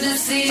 the sea.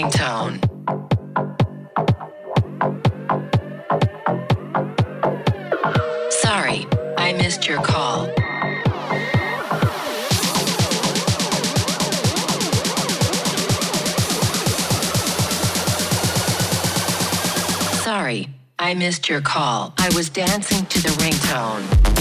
Flying Sorry, I missed your call. Sorry, I missed your call. I was dancing to the ringtone.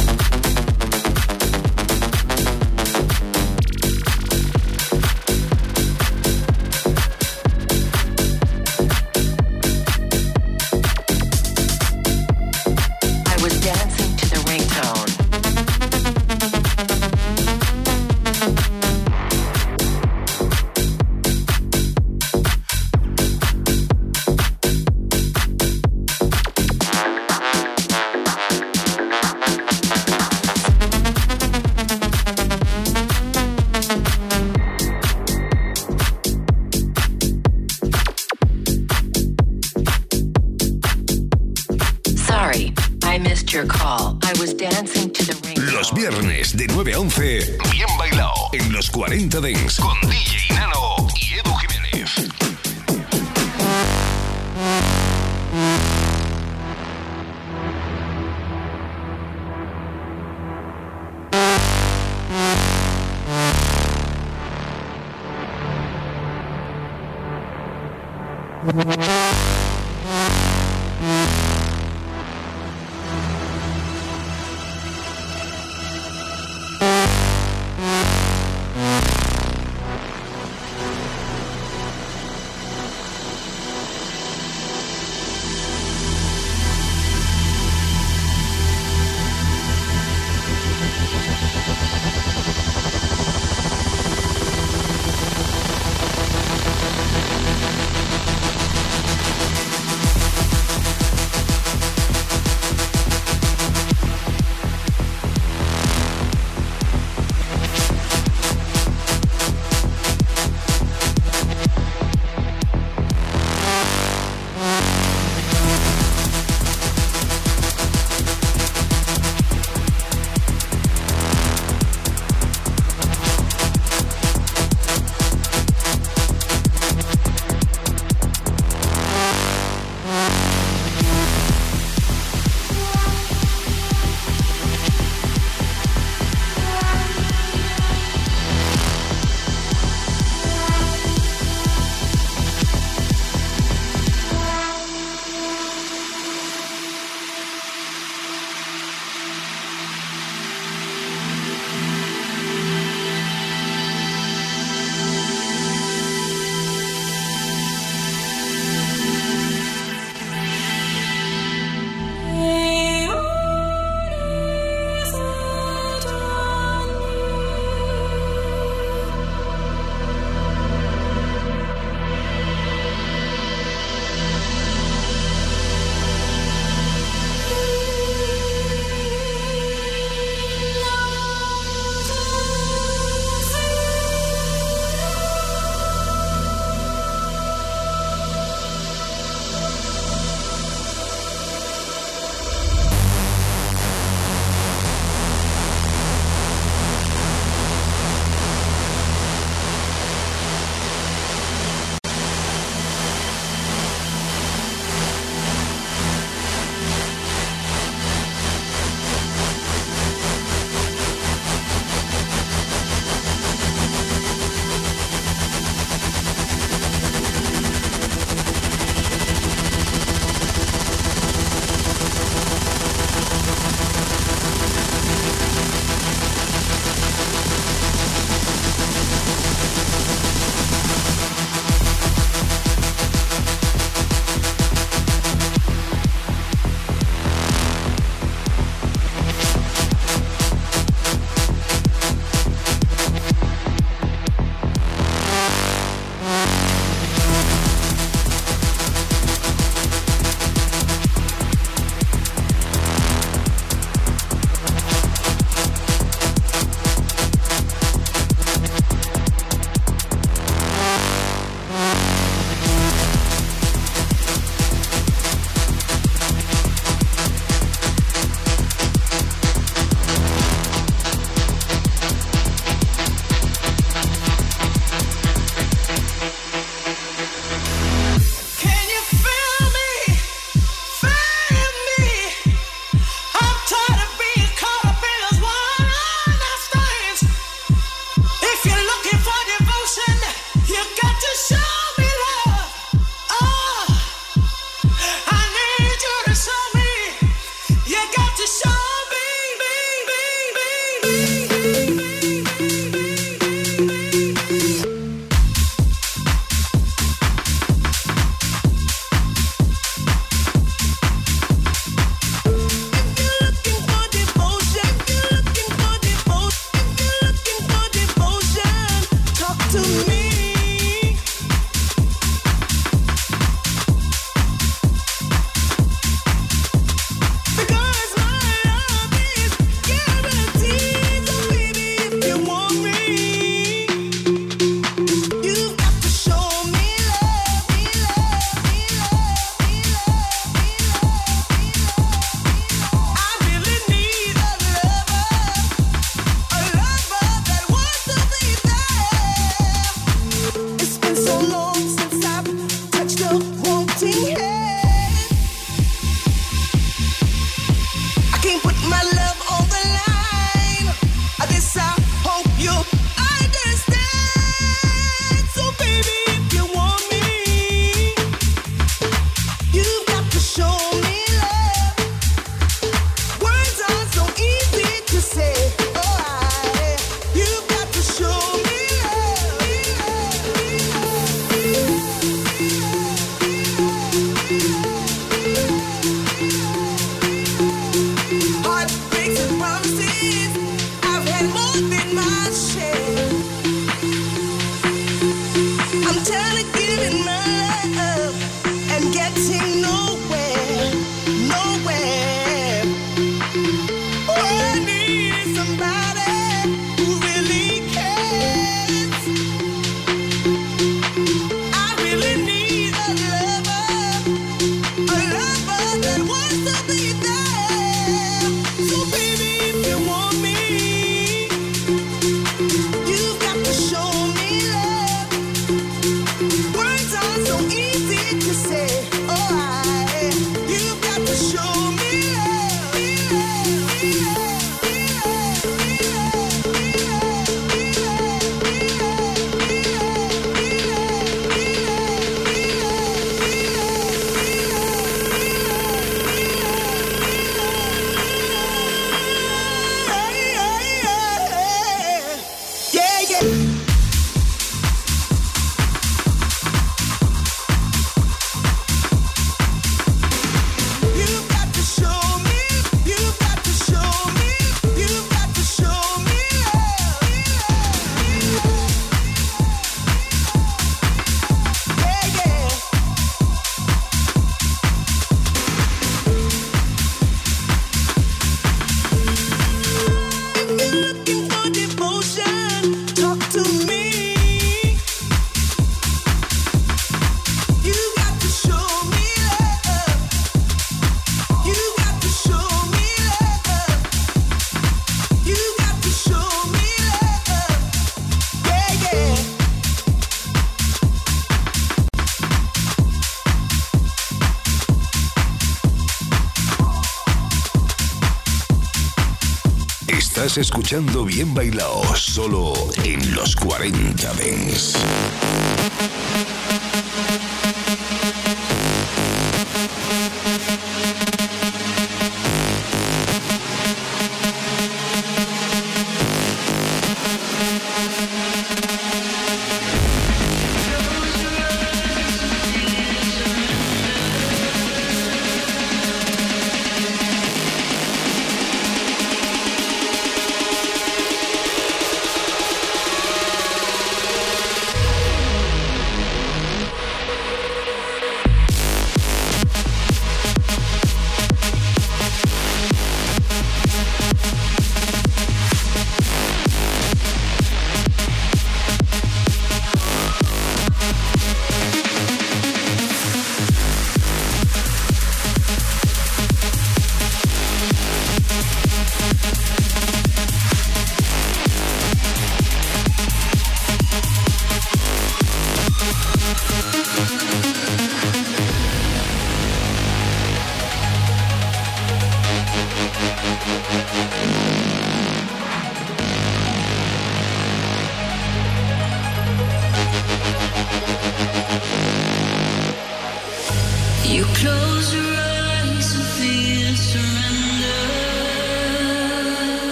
Escuchando Bien Bailao, solo en los 40 Dents.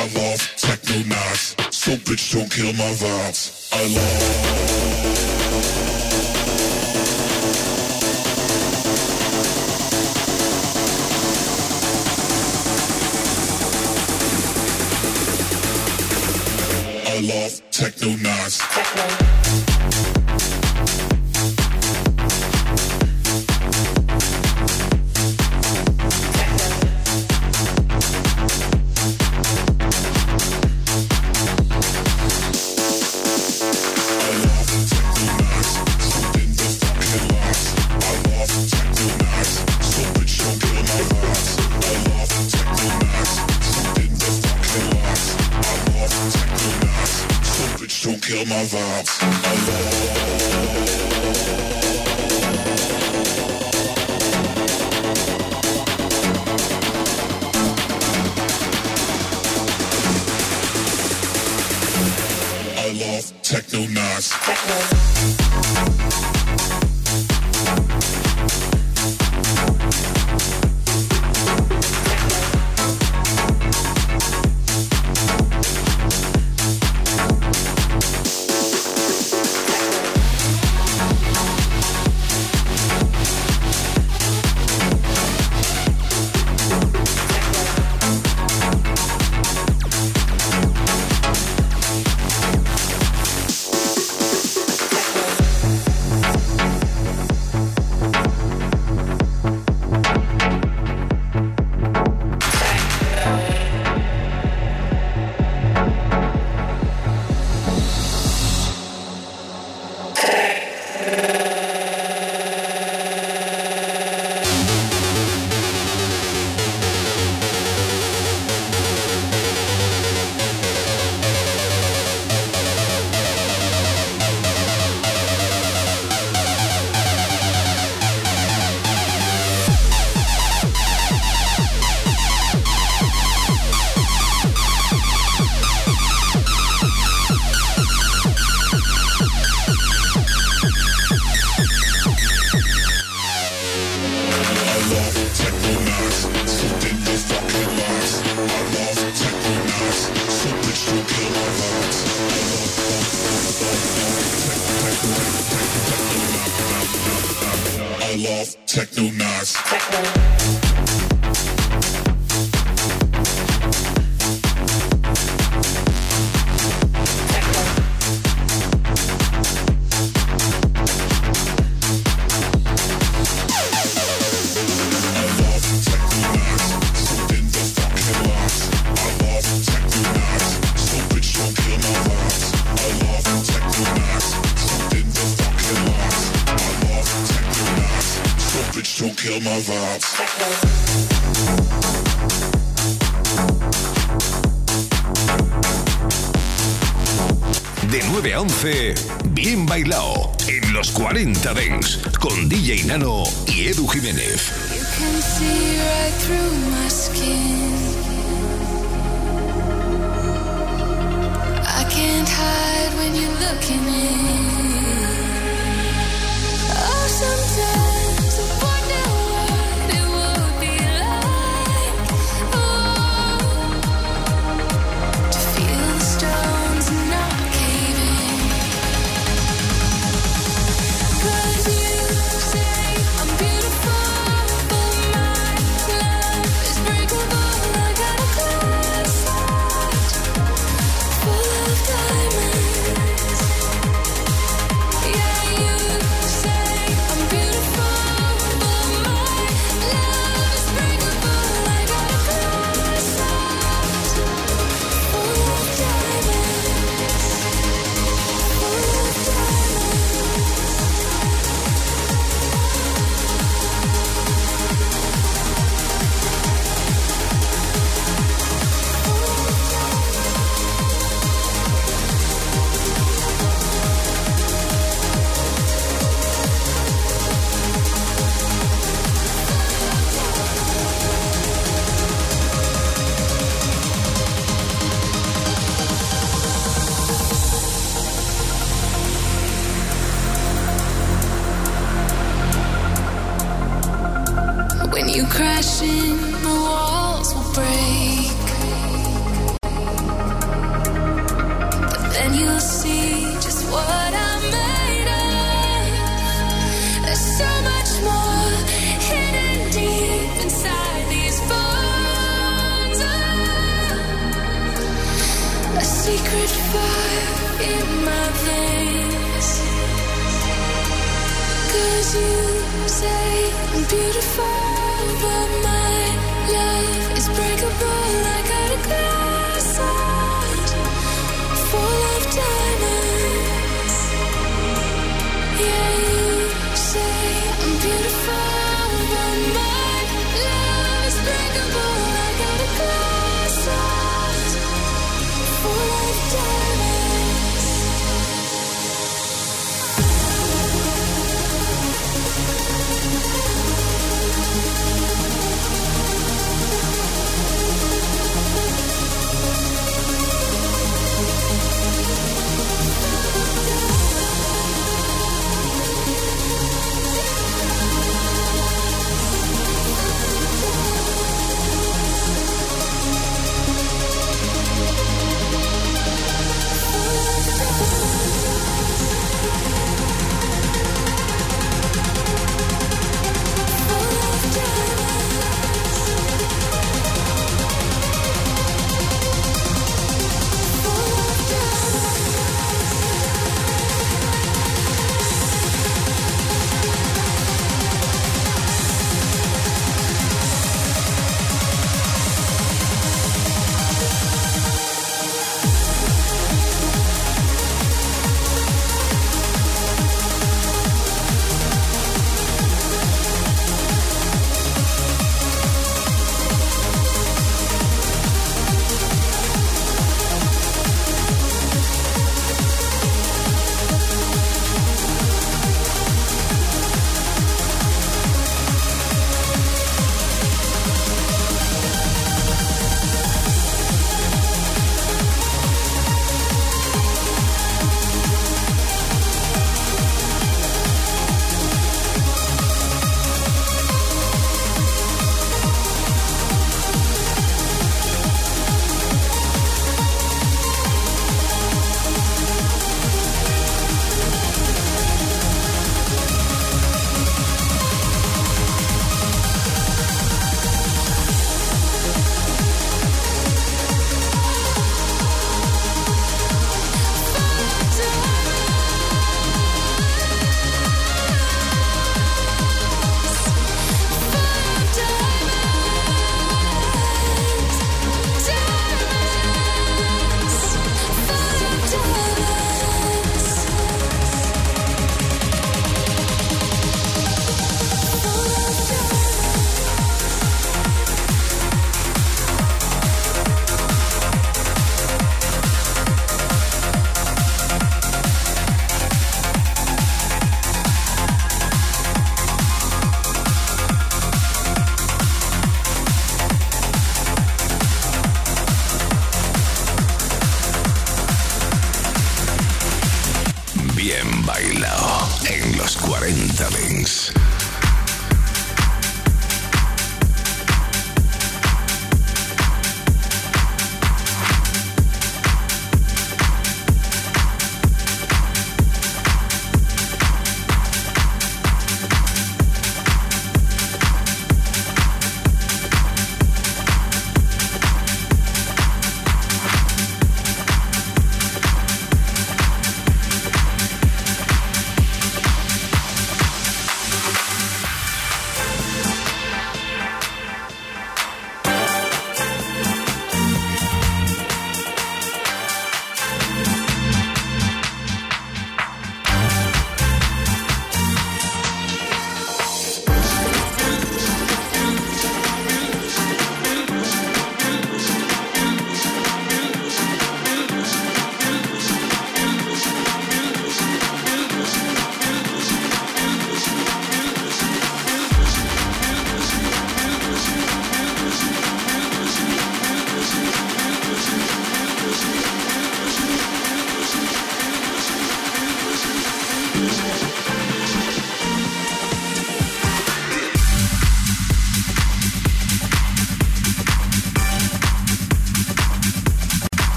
I love, techno knots. So bitch, don't kill my vibes. I love. I love techno knots.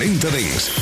40 Dings.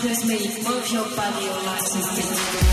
40 Dance. with me, move your body all nice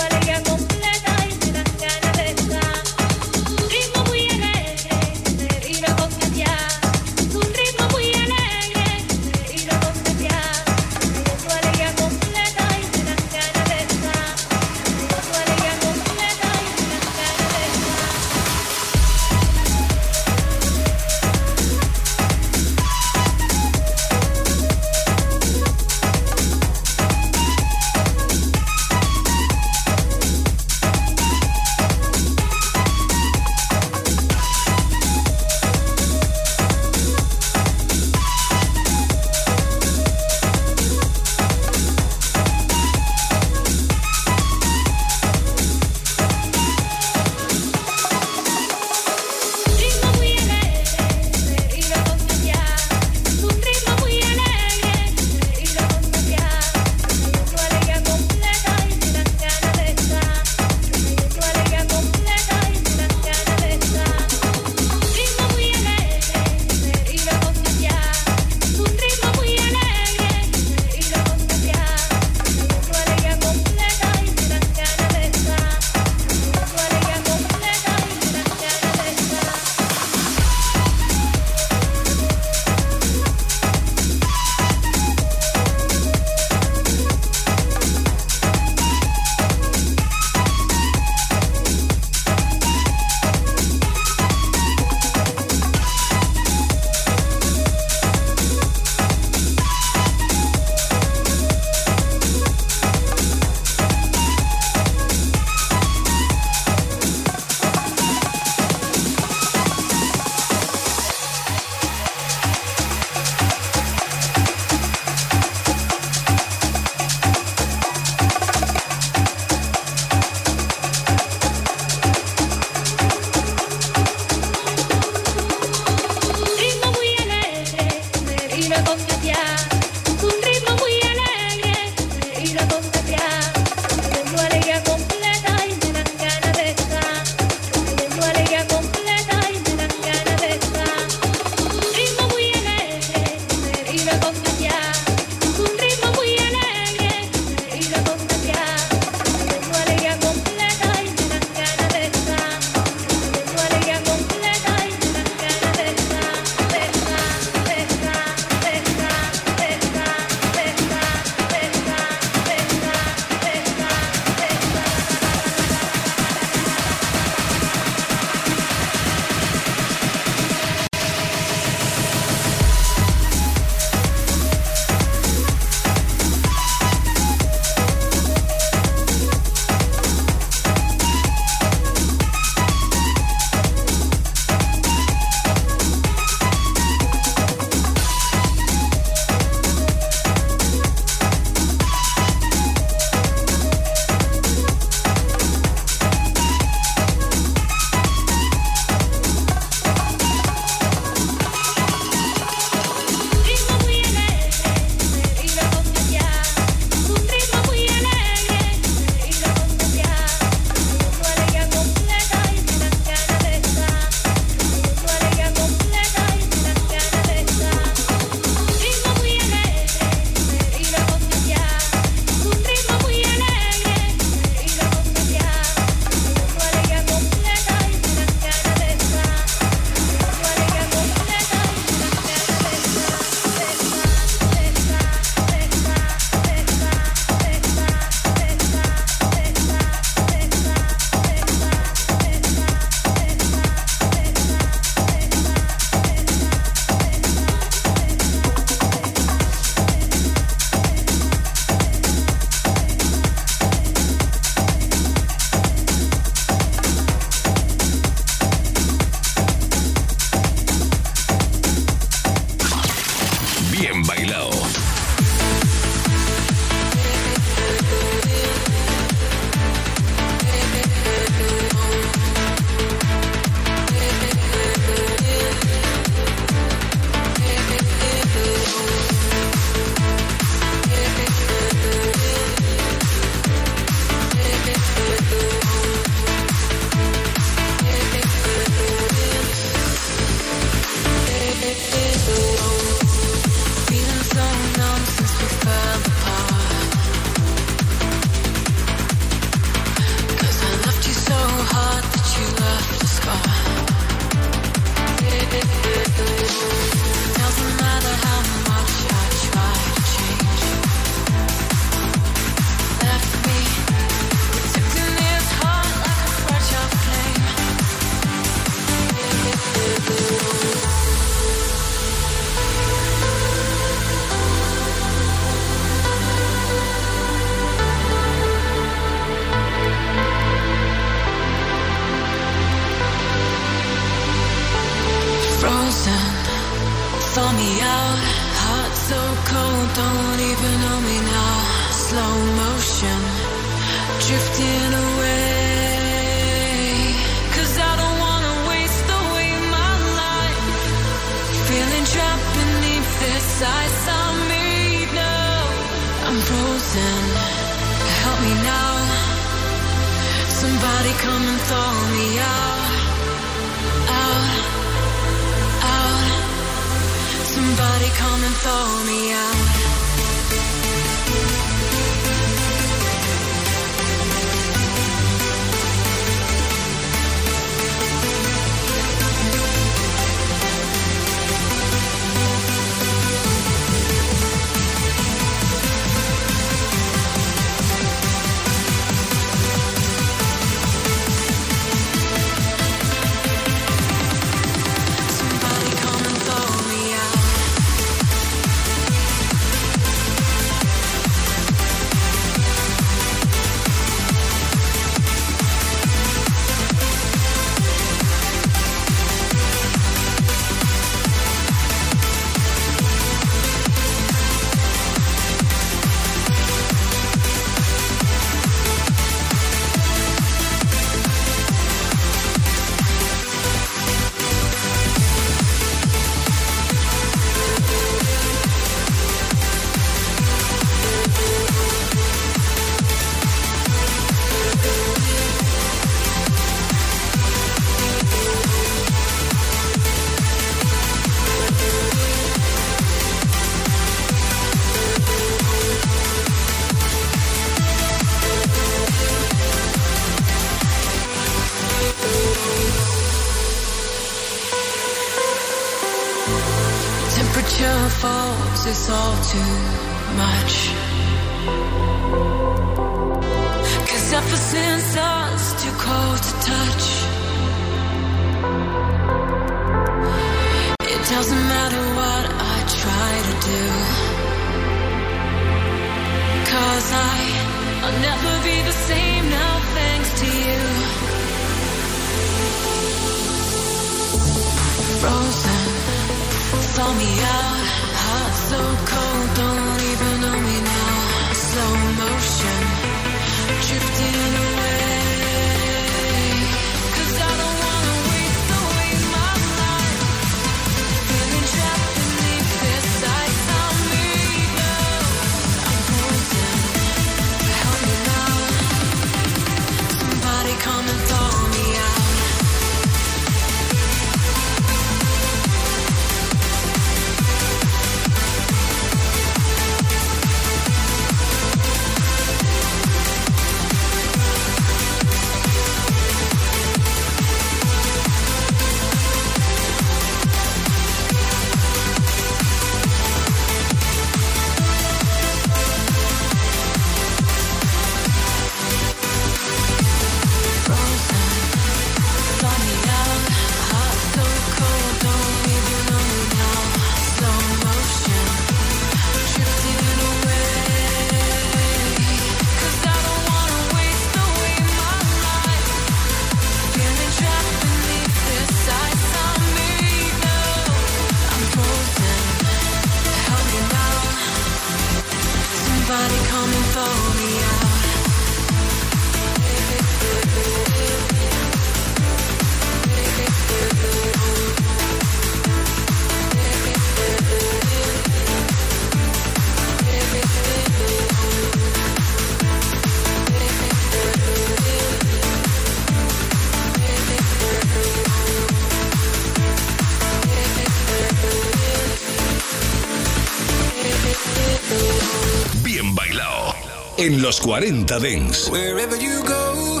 40 Dance. Wherever you go,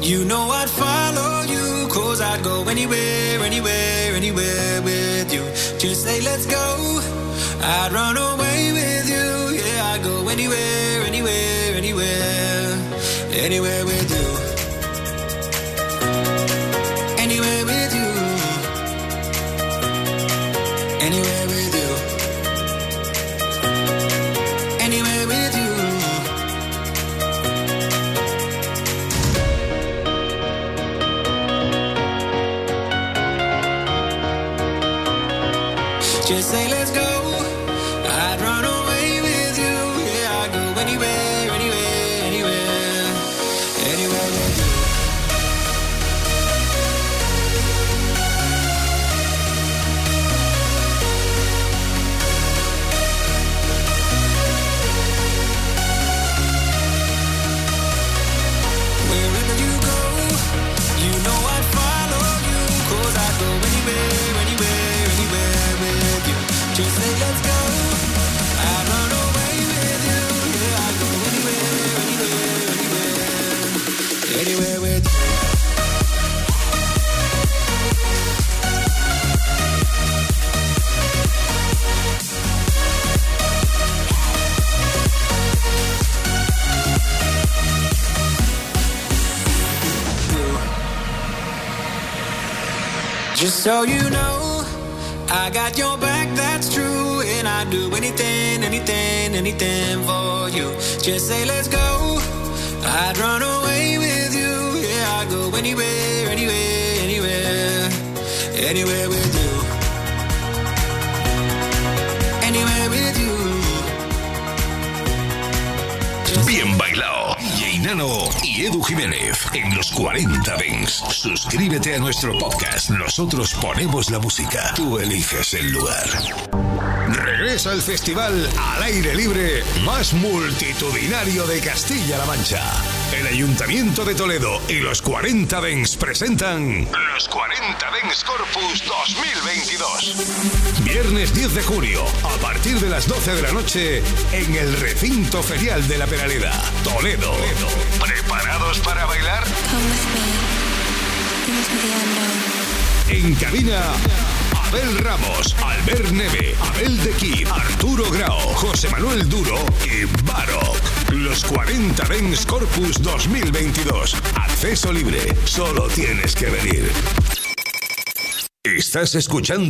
you know I'd follow you. Cause I'd go anywhere, anywhere, anywhere with you. Just say, let's go. I'd run away with you. Yeah, I'd go anywhere, anywhere, anywhere, anywhere with you. So you know, I got your back, that's true. And I'd do anything, anything, anything for you. Just say, let's go. I'd run away with you. Yeah, I'd go anywhere, anywhere, anywhere, anywhere with you. Anywhere with you. Just Bien Bailao. DJ Nano Edu Jiménez en los 40 Dents. Suscríbete a nuestro podcast. Nosotros ponemos la música. Tú eliges el lugar. Regresa el festival al aire libre más multitudinario de Castilla-La Mancha. El Ayuntamiento de Toledo y los 40 Dents presentan los 40 Dents Corpus 2022. Viernes 10 de junio, a partir de las 12 de la noche, en el recinto ferial de la Peraleda, Toledo. ¿Preparados para bailar? En cabina, Abel Ramos, Albert Neve, Abel de Kid, Arturo Grau, José Manuel Duro y Barok. Los 40 Dens Corpus 2022. Acceso libre. Solo tienes que venir. Estás escuchando.